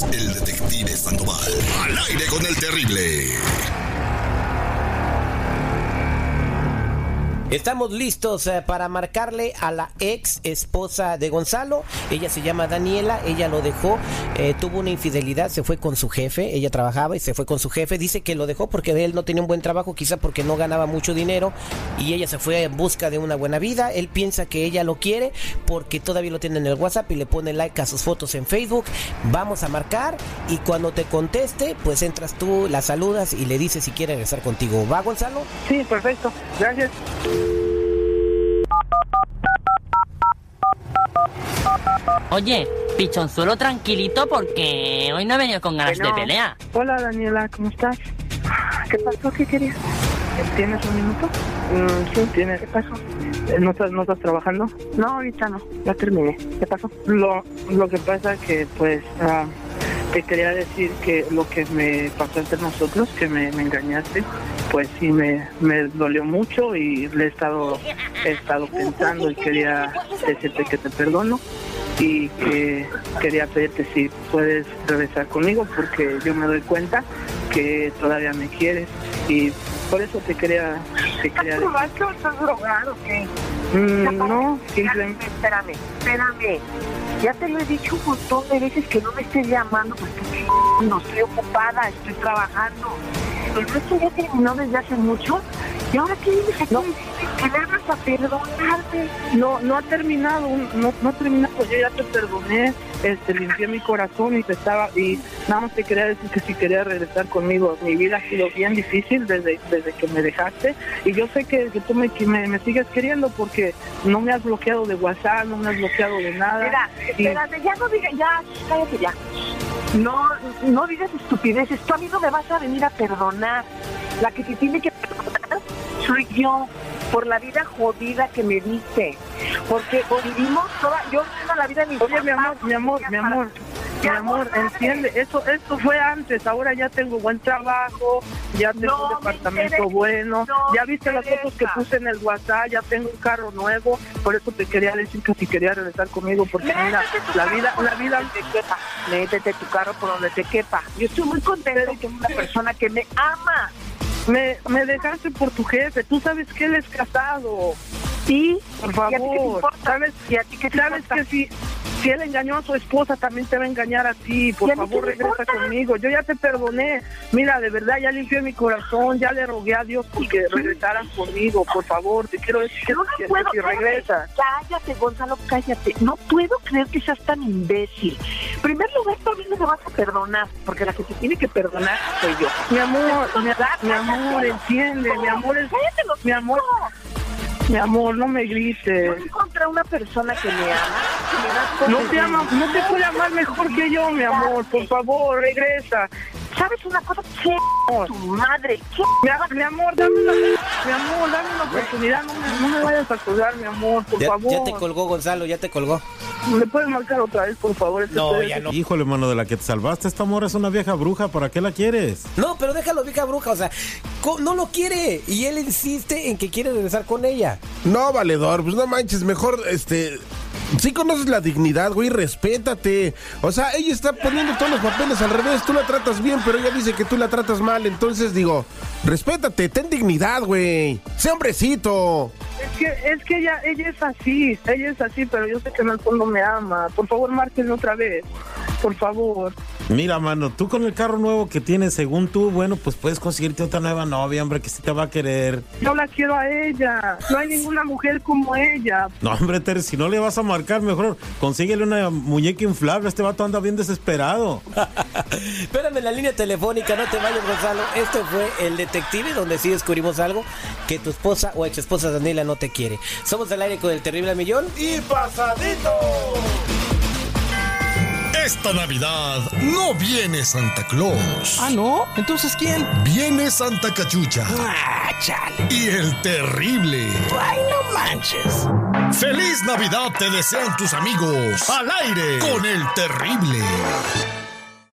el detective Sandoval. Al aire con el terrible. Estamos listos eh, para marcarle a la ex esposa de Gonzalo. Ella se llama Daniela, ella lo dejó, eh, tuvo una infidelidad, se fue con su jefe, ella trabajaba y se fue con su jefe. Dice que lo dejó porque él no tenía un buen trabajo, quizá porque no ganaba mucho dinero y ella se fue en busca de una buena vida. Él piensa que ella lo quiere porque todavía lo tiene en el WhatsApp y le pone like a sus fotos en Facebook. Vamos a marcar y cuando te conteste, pues entras tú, la saludas y le dices si quiere regresar contigo. ¿Va, Gonzalo? Sí, perfecto. Gracias. Oye, pichonzuelo tranquilito porque hoy no he venido con ganas de pelea. Hola Daniela, ¿cómo estás? ¿Qué pasó? ¿Qué querías? ¿Tienes un minuto? Mm, sí, tienes. ¿Qué pasó? Eh, ¿No estás, ¿No estás trabajando? No, ahorita no. Ya terminé. ¿Qué pasó? Lo, lo que pasa que, pues, ah, te quería decir que lo que me pasó entre nosotros, que me, me engañaste, pues sí me, me dolió mucho y le he estado, he estado pensando y quería decirte que te perdono y que quería pedirte si puedes regresar conmigo porque yo me doy cuenta que todavía me quieres y por eso te quería te quería decir. estás drogado o qué? Mm, no simplemente Espérame, espérame. Ya te lo he dicho un montón de veces que no me estés llamando porque no estoy ocupada, estoy trabajando. El resto ya terminó desde hace mucho. ¿Y ahora qué a decirme Que le hagas a perdonarme. no no ha terminado no no ha terminado yo ya te perdoné este limpié mi corazón y te estaba y nada más te quería decir que si quería regresar conmigo mi vida ha sido bien difícil desde desde que me dejaste y yo sé que, que tú me, que me, me sigues queriendo porque no me has bloqueado de WhatsApp no me has bloqueado de nada Mira, Y- espérate, ya no digas, ya, cállate ya. No, no digas estupideces. Tú a mí no me vas a venir a perdonar. La que te tiene que perdonar soy yo por la vida jodida que me diste. Porque vivimos toda, yo vivo la vida de mis Oye, mi amor, mi amor, mi amor, mi amor, entiende, eso, esto fue antes, ahora ya tengo buen trabajo, ya tengo No un me departamento interesa, bueno, no ya viste las fotos que puse en el WhatsApp, ya tengo un carro nuevo, por eso te quería decir que si quería regresar conmigo, porque mira, Métete la vida, la vida, te quepa. Métete tu carro por donde te quepa. Yo estoy muy contenta de que una persona que me ama. Me, me dejaste por tu jefe, tú sabes que él es casado, Sí, por ¿Y a ti qué te favor, importa? sabes, ¿Y a ti qué te sabes importa? que si, si él engañó a su esposa, también te va a engañar a ti. Por ¿Y a mí favor, regresa conmigo. Yo ya te perdoné. Mira, de verdad, ya limpié mi corazón. Ya le rogué a Dios porque regresaras conmigo. Por favor, te quiero decir que, No que- puedo que. Cállate, Gonzalo, cállate. No puedo creer que seas tan imbécil. En primer lugar, tú a mí no me vas a perdonar, porque la que te tiene que perdonar soy yo. Mi amor, mi, mi amor, entiende. Mi amor es. Mi amor, mi amor, no me grites. Yo encontré una persona que me ama. No te ama, no te puede amar mejor que yo, mi amor. Por favor, regresa. ¿Sabes una cosa? ¿Qué? Tu madre, ¿qué? Mi, mi amor, dame una, mi amor, dame una oportunidad. No me, no me vayas a colgar, mi amor, por Ya, favor. ya te colgó Gonzalo, ya te colgó. ¿Me puedes marcar otra vez, por favor? Es que No, ya no. Híjole, mano, de la que te salvaste, esta morra es una vieja bruja, ¿para qué la quieres? No, pero déjalo, vieja bruja, o sea, no lo quiere y él insiste en que quiere regresar con ella. No, valedor, pues no manches, mejor, este... Sí conoces la dignidad, güey, respétate. O sea, ella está poniendo todos los papeles al revés, tú la tratas bien, pero ella dice que tú la tratas mal, entonces digo, respétate, ten dignidad, güey. Sé hombrecito. Es que, es que ella, ella es así, ella es así, pero yo sé que en el fondo me ama. Por favor, márquenme otra vez, por favor. Mira, mano, tú con el carro nuevo que tienes, según tú, bueno, pues puedes conseguirte otra nueva novia, hombre, que sí te va a querer. Yo la quiero a ella. No hay ninguna mujer como ella. No, hombre, Ter, si no le vas a marcar, mejor consíguele una muñeca inflable. Este vato anda bien desesperado. Espérame en la línea telefónica, no te vayas, Gonzalo. Este fue el detective donde sí descubrimos algo que tu esposa o ex esposa Daniela no te quiere. Somos del aire con el terrible millón. Y pasadito. Esta Navidad no viene Santa Claus. Ah, ¿no? Entonces, ¿quién? Viene Santa Cachucha. Ah, chale. Y el terrible. Ay, no manches. ¡Feliz Navidad te desean tus amigos! Al aire con el terrible.